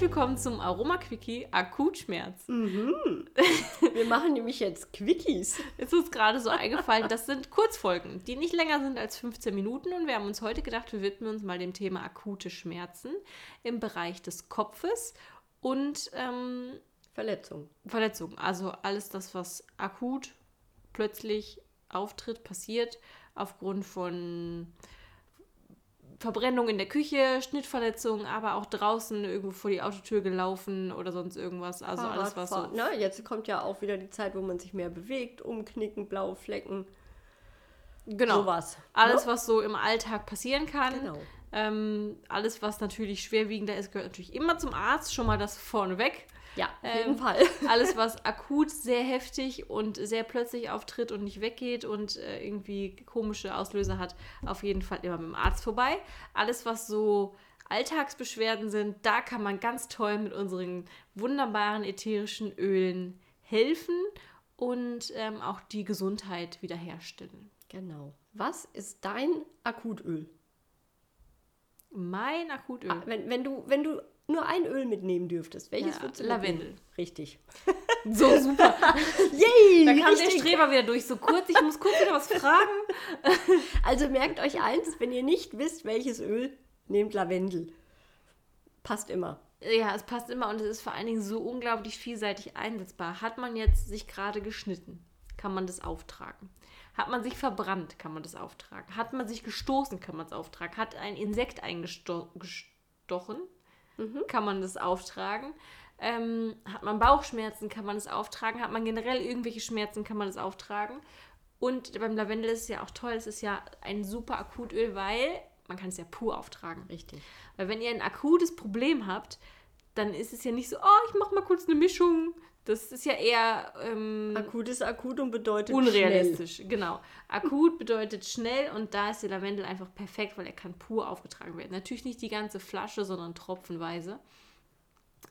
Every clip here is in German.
Herzlich willkommen zum Aroma Quickie Akutschmerz. Mhm. Wir machen nämlich jetzt Quickies. Es ist uns gerade so eingefallen, das sind Kurzfolgen, die nicht länger sind als 15 Minuten und wir haben uns heute gedacht, wir widmen uns mal dem Thema akute Schmerzen im Bereich des Kopfes und ähm, Verletzung. Verletzung. Also alles das, was akut plötzlich auftritt, passiert aufgrund von Verbrennung in der Küche, Schnittverletzungen, aber auch draußen irgendwo vor die Autotür gelaufen oder sonst irgendwas. Also alles, was so. Ne? Jetzt kommt ja auch wieder die Zeit, wo man sich mehr bewegt, umknicken, blaue Flecken. Genau. Sowas. Alles, ne? was so im Alltag passieren kann. Genau. Ähm, alles, was natürlich schwerwiegender ist, gehört natürlich immer zum Arzt. Schon mal das vorneweg. Ja, auf Ähm, jeden Fall. Alles, was akut sehr heftig und sehr plötzlich auftritt und nicht weggeht und äh, irgendwie komische Auslöser hat, auf jeden Fall immer mit dem Arzt vorbei. Alles, was so Alltagsbeschwerden sind, da kann man ganz toll mit unseren wunderbaren ätherischen Ölen helfen und ähm, auch die Gesundheit wiederherstellen. Genau. Was ist dein Akutöl? Mein Akutöl. Ah, wenn, wenn, du, wenn du nur ein Öl mitnehmen dürftest, welches Ja, würdest du Lavendel. mitnehmen? Richtig. So super. Yay! Da kam der richtig. Streber wieder durch. So kurz, ich muss kurz wieder was fragen. Also merkt euch eins, wenn ihr nicht wisst, welches Öl, nehmt Lavendel. Passt immer. Ja, es passt immer und es ist vor allen Dingen so unglaublich vielseitig einsetzbar. Hat man jetzt sich gerade geschnitten, kann man das auftragen. Hat man sich verbrannt, kann man das auftragen. Hat man sich gestoßen, kann man es auftragen. Hat ein Insekt eingestochen, kann man das auftragen. Ähm, hat man Bauchschmerzen, kann man das auftragen. Hat man generell irgendwelche Schmerzen, kann man das auftragen. Und beim Lavendel ist es ja auch toll, es ist ja ein super Akutöl, weil man kann es ja pur auftragen. Richtig. Weil wenn ihr ein akutes Problem habt, dann ist es ja nicht so, oh, ich mach mal kurz eine Mischung. Das ist ja eher ähm, Akut ist akut und bedeutet unrealistisch. Genau. Akut bedeutet schnell und da ist der Lavendel einfach perfekt, weil er kann pur aufgetragen werden. Natürlich nicht die ganze Flasche, sondern tropfenweise.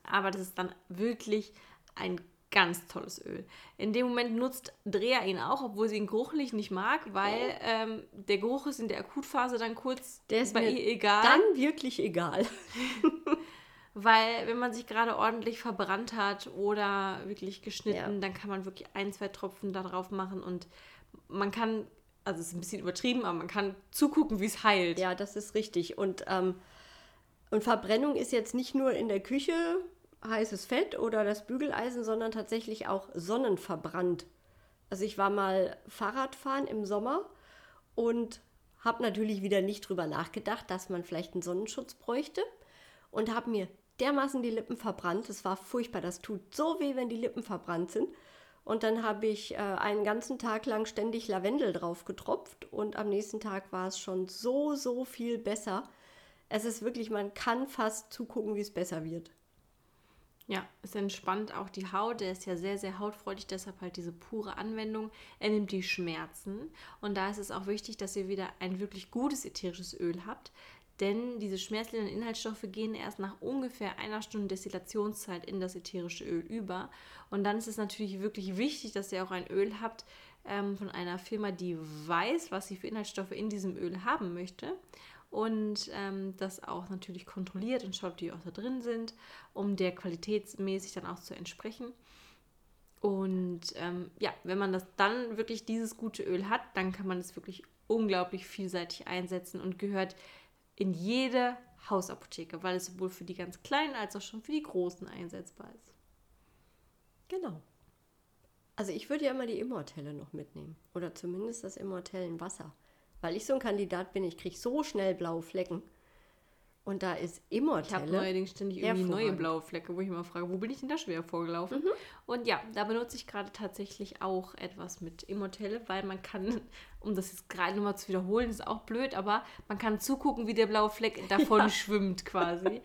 Aber das ist dann wirklich ein ganz tolles Öl. In dem Moment nutzt Drea ihn auch, obwohl sie ihn geruchlich nicht mag, weil ähm, der Geruch ist in der Akutphase dann kurz Der ist bei mir ihr egal. Dann wirklich egal. Weil wenn man sich gerade ordentlich verbrannt hat oder wirklich geschnitten, Ja. dann kann man wirklich ein, zwei Tropfen da drauf machen und man kann, also es ist ein bisschen übertrieben, aber man kann zugucken, wie es heilt. Ja, das ist richtig. Und, ähm, und Verbrennung ist jetzt nicht nur in der Küche heißes Fett oder das Bügeleisen, sondern tatsächlich auch sonnenverbrannt. Also ich war mal Fahrradfahren im Sommer und habe natürlich wieder nicht drüber nachgedacht, dass man vielleicht einen Sonnenschutz bräuchte und habe mir dermaßen die Lippen verbrannt. Es war furchtbar. Das tut so weh, wenn die Lippen verbrannt sind. Und dann habe ich äh, einen ganzen Tag lang ständig Lavendel drauf getropft und am nächsten Tag war es schon so, so viel besser. Es ist wirklich, man kann fast zugucken, wie es besser wird. Ja, es entspannt auch die Haut. Der ist ja sehr, sehr hautfreudig, deshalb halt diese pure Anwendung. Er nimmt die Schmerzen. Und da ist es auch wichtig, dass ihr wieder ein wirklich gutes ätherisches Öl habt. Denn diese schmerzlindernden Inhaltsstoffe gehen erst nach ungefähr einer Stunde Destillationszeit in das ätherische Öl über. Und dann ist es natürlich wirklich wichtig, dass ihr auch ein Öl habt ähm, von einer Firma, die weiß, was sie für Inhaltsstoffe in diesem Öl haben möchte und ähm, das auch natürlich kontrolliert und schaut, die auch da drin sind, um der qualitätsmäßig dann auch zu entsprechen. Und ähm, ja, wenn man das dann wirklich dieses gute Öl hat, dann kann man es wirklich unglaublich vielseitig einsetzen und gehört in jede Hausapotheke, weil es sowohl für die ganz kleinen als auch schon für die großen einsetzbar ist. Genau. Also ich würde ja immer die Immortelle noch mitnehmen. Oder zumindest das Immortellen Wasser. Weil ich so ein Kandidat bin, ich kriege so schnell blaue Flecken. Und da ist Ich habe Immortelle. neuerdings ständig irgendwie neue blaue Flecke, wo ich immer frage, wo bin ich denn da schon wieder vorgelaufen? Mhm. Und ja, da benutze ich gerade tatsächlich auch etwas mit Immortelle, weil man kann, um das jetzt gerade nochmal zu wiederholen, ist auch blöd, aber man kann zugucken, wie der blaue Fleck davon schwimmt quasi.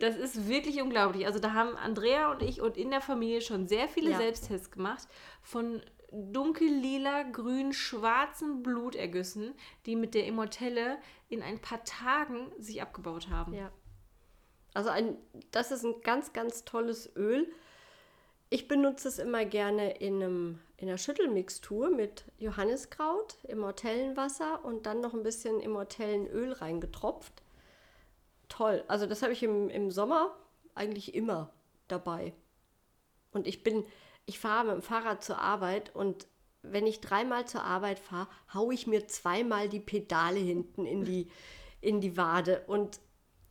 Das ist wirklich unglaublich. Also da haben Andrea und ich und in der Familie schon sehr viele Ja. Selbsttests gemacht von dunkel-lila, grün, schwarzen Blutergüssen, die mit der Immortelle in ein paar Tagen sich abgebaut haben. Ja. Also ein, das ist ein ganz, ganz tolles Öl. Ich benutze es immer gerne in, einem, in einer Schüttelmixtur mit Johanniskraut, Immortellenwasser und dann noch ein bisschen Immortellenöl reingetropft. Toll. Also das habe ich im, im Sommer eigentlich immer dabei. Und ich bin, ich fahre mit dem Fahrrad zur Arbeit und wenn ich dreimal zur Arbeit fahre, haue ich mir zweimal die Pedale hinten in die, in die Wade. Und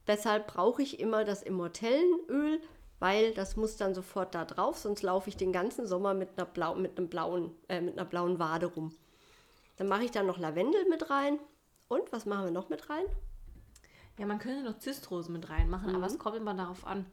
deshalb brauche ich immer das Immortellenöl, weil das muss dann sofort da drauf, sonst laufe ich den ganzen Sommer mit einer, blau, mit einem blauen, äh, mit einer blauen Wade rum. Dann mache ich da noch Lavendel mit rein. Und was machen wir noch mit rein? Ja, man könnte noch Zistrose mit reinmachen, aber es kommt immer darauf an,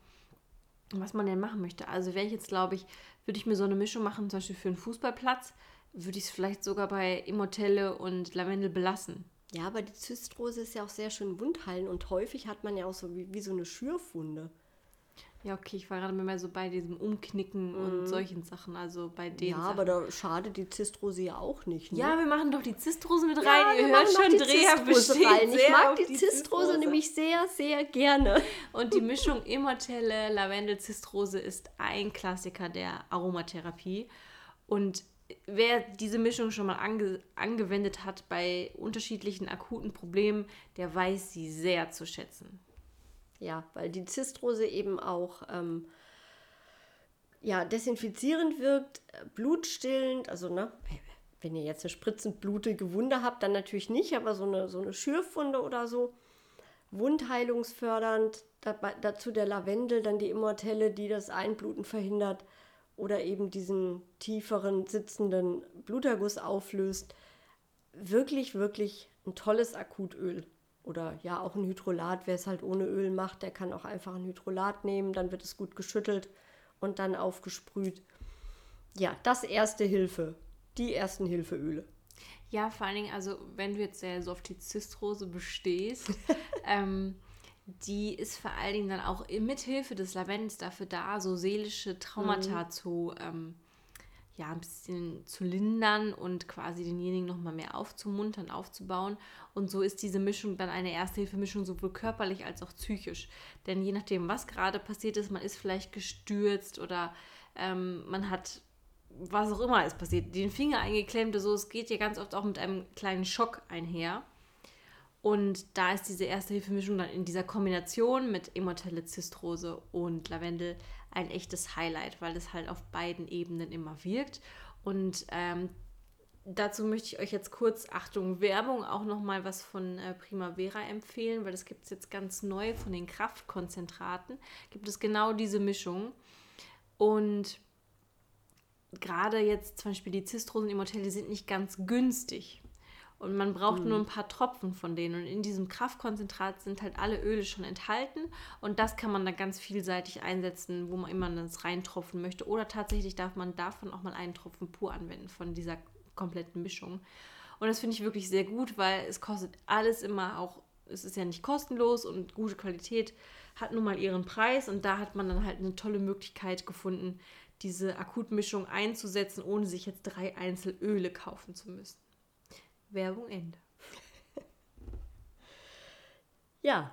was man denn machen möchte. Also wäre ich jetzt, glaube ich, würde ich mir so eine Mischung machen, zum Beispiel für einen Fußballplatz, würde ich es vielleicht sogar bei Immortelle und Lavendel belassen. Ja, aber die Zystrose ist ja auch sehr schön wundheilen und häufig hat man ja auch so wie, wie so eine Schürfwunde. Ja, okay, ich war gerade mehr so bei diesem Umknicken und solchen Sachen, also bei den Ja, Sachen. aber da schadet die Zistrose ja auch nicht. Ne? ja, wir machen doch die Zistrose mit rein. Ja, Ihr wir hört schon, die Dreher besteht rein. Ich mag die Zistrose nämlich sehr, sehr gerne. Und die Mischung Immortelle, Lavendel, Zistrose ist ein Klassiker der Aromatherapie. Und wer diese Mischung schon mal ange angewendet hat bei unterschiedlichen akuten Problemen, der weiß sie sehr zu schätzen. Ja, weil die Zistrose eben auch ähm, ja, desinfizierend wirkt, blutstillend, also ne, wenn ihr jetzt eine spritzend blutige Wunde habt, dann natürlich nicht, aber so eine, so eine Schürfwunde oder so, wundheilungsfördernd, dabei, dazu der Lavendel, dann die Immortelle, die das Einbluten verhindert oder eben diesen tieferen sitzenden Bluterguss auflöst. Wirklich, wirklich ein tolles Akutöl. Oder ja, auch ein Hydrolat, wer es halt ohne Öl macht, der kann auch einfach ein Hydrolat nehmen, dann wird es gut geschüttelt und dann aufgesprüht. Ja, das erste Hilfe, die ersten Hilfeöle. Ja, vor allen Dingen, also wenn du jetzt sehr so auf die Zistrose bestehst, ähm, die ist vor allen Dingen dann auch mit Hilfe des Lavendels dafür da, so seelische Traumata zu, ähm, ja, ein bisschen zu lindern und quasi denjenigen nochmal mehr aufzumuntern, aufzubauen. Und so ist diese Mischung dann eine Erste-Hilfe-Mischung sowohl körperlich als auch psychisch. Denn je nachdem, was gerade passiert ist, man ist vielleicht gestürzt oder ähm, man hat was auch immer ist passiert, den Finger eingeklemmt, so, es geht ja ganz oft auch mit einem kleinen Schock einher. Und da ist diese Erste-Hilfe-Mischung dann in dieser Kombination mit Immortelle Zistrose und Lavendel ein echtes Highlight, weil es halt auf beiden Ebenen immer wirkt. Und ähm, dazu möchte ich euch jetzt kurz, Achtung, Werbung, auch nochmal was von äh, Primavera empfehlen, weil das gibt es jetzt ganz neu von den Kraftkonzentraten. Gibt es genau diese Mischung. Und gerade jetzt zum Beispiel die Zistrosen Immortelle, die sind nicht ganz günstig. Und man braucht nur ein paar Tropfen von denen. Und in diesem Kraftkonzentrat sind halt alle Öle schon enthalten. Und das kann man dann ganz vielseitig einsetzen, wo man immer das reintropfen möchte. Oder tatsächlich darf man davon auch mal einen Tropfen pur anwenden, von dieser kompletten Mischung. Und das finde ich wirklich sehr gut, weil es kostet alles immer auch, es ist ja nicht kostenlos und gute Qualität hat nun mal ihren Preis. Und da hat man dann halt eine tolle Möglichkeit gefunden, diese Akutmischung einzusetzen, ohne sich jetzt drei Einzelöle kaufen zu müssen. Werbung Ende. Ja,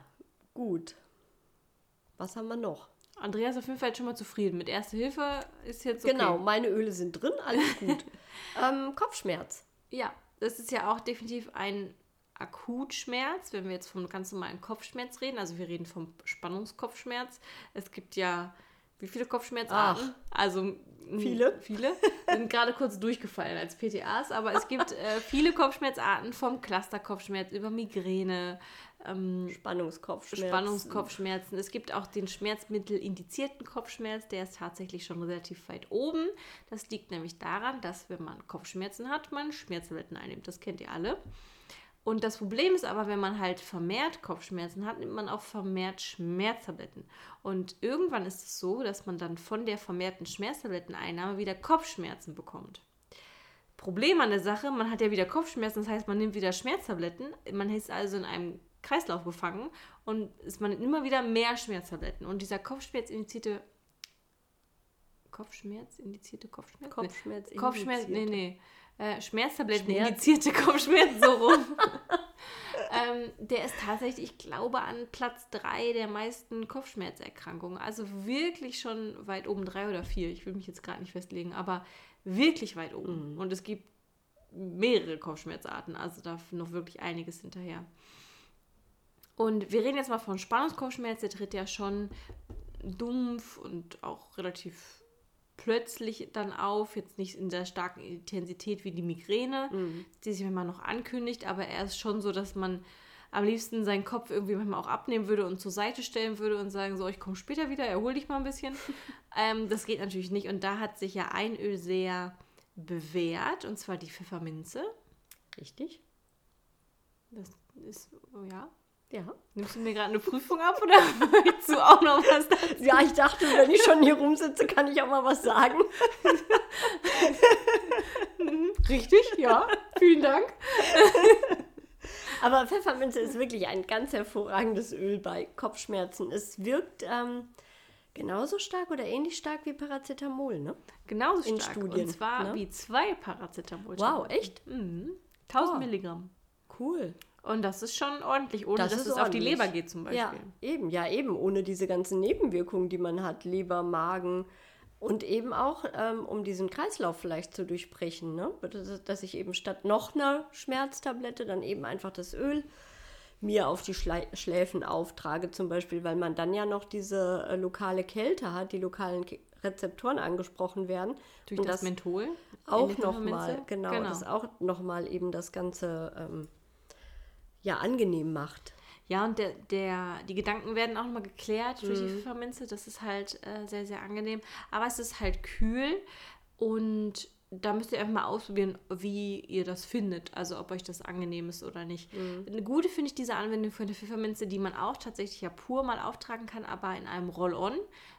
gut. Was haben wir noch? Andreas ist auf jeden Fall jetzt schon mal zufrieden. Mit Erste Hilfe ist jetzt okay. Genau, meine Öle sind drin, alles gut. ähm, Kopfschmerz. Ja, das ist ja auch definitiv ein Akutschmerz, wenn wir jetzt vom ganz normalen Kopfschmerz reden. Also wir reden vom Spannungskopfschmerz. Es gibt ja wie viele Kopfschmerzarten? Also m, Viele. Viele. Sind gerade kurz durchgefallen als PTAs, aber es gibt äh, viele Kopfschmerzarten vom Clusterkopfschmerz über Migräne, ähm, Spannungskopfschmerz. Spannungskopfschmerzen. Es gibt auch den schmerzmittelindizierten Kopfschmerz, der ist tatsächlich schon relativ weit oben. Das liegt nämlich daran, dass wenn man Kopfschmerzen hat, man Schmerztabletten einnimmt. Das kennt ihr alle. Und das Problem ist aber, wenn man halt vermehrt Kopfschmerzen hat, nimmt man auch vermehrt Schmerztabletten. Und irgendwann ist es so, dass man dann von der vermehrten Schmerztabletteneinnahme wieder Kopfschmerzen bekommt. Problem an der Sache, man hat ja wieder Kopfschmerzen, das heißt, man nimmt wieder Schmerztabletten. Man ist also in einem Kreislauf gefangen und man nimmt immer wieder mehr Schmerztabletten. Und dieser Kopfschmerz-indizierte Kopfschmerz, indizierte Kopfschmerz? Kopfschmerz, nee. Kopfschmerz, nee, nee. Äh, Schmerztabletten, Schmerz. indizierte Kopfschmerz, so rum. ähm, der ist tatsächlich, ich glaube, an Platz 3 der meisten Kopfschmerzerkrankungen. Also wirklich schon weit oben, drei oder vier. Ich will mich jetzt gerade nicht festlegen, aber wirklich weit oben. Mhm. Und es gibt mehrere Kopfschmerzarten, also da noch wirklich einiges hinterher. Und wir reden jetzt mal von Spannungskopfschmerz, der tritt ja schon dumpf und auch relativ plötzlich dann auf, jetzt nicht in der starken Intensität wie die Migräne, mhm. die sich manchmal noch ankündigt, aber er ist schon so, dass man am liebsten seinen Kopf irgendwie manchmal auch abnehmen würde und zur Seite stellen würde und sagen, so, ich komme später wieder, erhol dich mal ein bisschen. ähm, das geht natürlich nicht. Und da hat sich ja ein Öl sehr bewährt, und zwar die Pfefferminze. Richtig. Das ist, oh ja, ja. Nimmst du mir gerade eine Prüfung ab oder willst du auch noch was dazu? Ja, ich dachte, wenn ich schon hier rumsitze, kann ich auch mal was sagen. Richtig, ja. Vielen Dank. Aber Pfefferminze ist wirklich ein ganz hervorragendes Öl bei Kopfschmerzen. Es wirkt ähm, genauso stark oder ähnlich stark wie Paracetamol, ne? Genauso In stark. Studien, Und zwar ne? wie zwei Paracetamol. Wow, echt? Mhm. 1000 oh. Milligramm. Cool. Und das ist schon ordentlich, ohne das dass es ordentlich. auf die Leber geht zum Beispiel. Ja, eben, ja, eben, ohne diese ganzen Nebenwirkungen, die man hat, Leber, Magen und eben auch, ähm, um diesen Kreislauf vielleicht zu durchbrechen, ne? dass ich eben statt noch einer Schmerztablette dann eben einfach das Öl mir auf die Schle Schläfen auftrage zum Beispiel, weil man dann ja noch diese äh, lokale Kälte hat, die lokalen Ke Rezeptoren angesprochen werden. Durch das, das Menthol? Auch nochmal, genau, genau, das auch nochmal eben das ganze... Ähm, ja angenehm macht. Ja, und der, der, die Gedanken werden auch nochmal geklärt durch mhm. die Pfefferminze. Das ist halt äh, sehr, sehr angenehm. Aber es ist halt kühl und da müsst ihr einfach mal ausprobieren, wie ihr das findet. Also ob euch das angenehm ist oder nicht. Mhm. Eine gute finde ich diese Anwendung für eine Pfefferminze, die man auch tatsächlich ja pur mal auftragen kann, aber in einem Roll-On,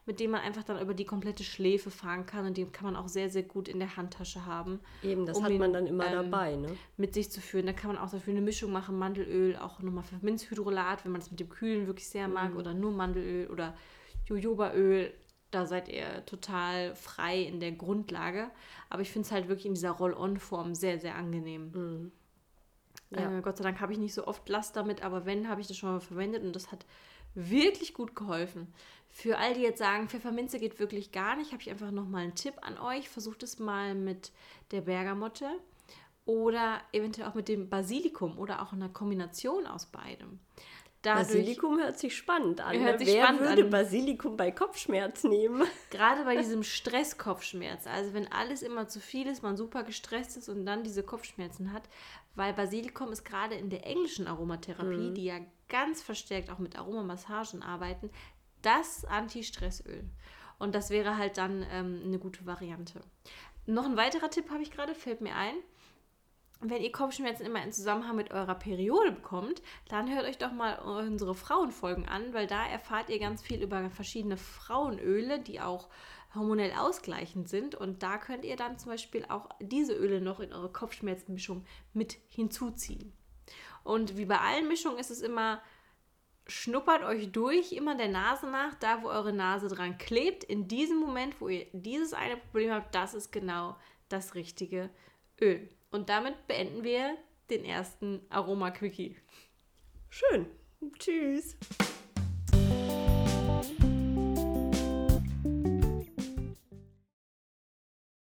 mit dem man einfach dann über die komplette Schläfe fahren kann. Und den kann man auch sehr, sehr gut in der Handtasche haben. Eben, das um hat man dann immer ähm, dabei, ne? Mit sich zu führen. Da kann man auch dafür eine Mischung machen, Mandelöl, auch nochmal Pfefferminzhydrolat, wenn man das mit dem Kühlen wirklich sehr mag, mhm. oder nur Mandelöl oder Jojobaöl da seid ihr total frei in der Grundlage. Aber ich finde es halt wirklich in dieser Roll-On-Form sehr, sehr angenehm. Mhm. Ja. Äh, Gott sei Dank habe ich nicht so oft Last damit, aber wenn, habe ich das schon mal verwendet und das hat wirklich gut geholfen. Für all die jetzt sagen, Pfefferminze geht wirklich gar nicht, habe ich einfach nochmal einen Tipp an euch. Versucht es mal mit der Bergamotte oder eventuell auch mit dem Basilikum oder auch in einer Kombination aus beidem. Dadurch, Basilikum hört sich spannend an. Hört ne? sich Wer spannend würde an. Basilikum bei Kopfschmerz nehmen? Gerade bei diesem Stresskopfschmerz. Also wenn alles immer zu viel ist, man super gestresst ist und dann diese Kopfschmerzen hat. Weil Basilikum ist gerade in der englischen Aromatherapie, mhm. die ja ganz verstärkt auch mit Aromamassagen arbeiten, das Anti-Stressöl. Und das wäre halt dann ähm, eine gute Variante. Noch ein weiterer Tipp habe ich gerade, fällt mir ein wenn ihr Kopfschmerzen immer in Zusammenhang mit eurer Periode bekommt, dann hört euch doch mal unsere Frauenfolgen an, weil da erfahrt ihr ganz viel über verschiedene Frauenöle, die auch hormonell ausgleichend sind. Und da könnt ihr dann zum Beispiel auch diese Öle noch in eure Kopfschmerzmischung mit hinzuziehen. Und wie bei allen Mischungen ist es immer, schnuppert euch durch, immer der Nase nach, da wo eure Nase dran klebt. In diesem Moment, wo ihr dieses eine Problem habt, das ist genau das richtige Öl. Und damit beenden wir den ersten Aroma-Quickie. Schön. Tschüss.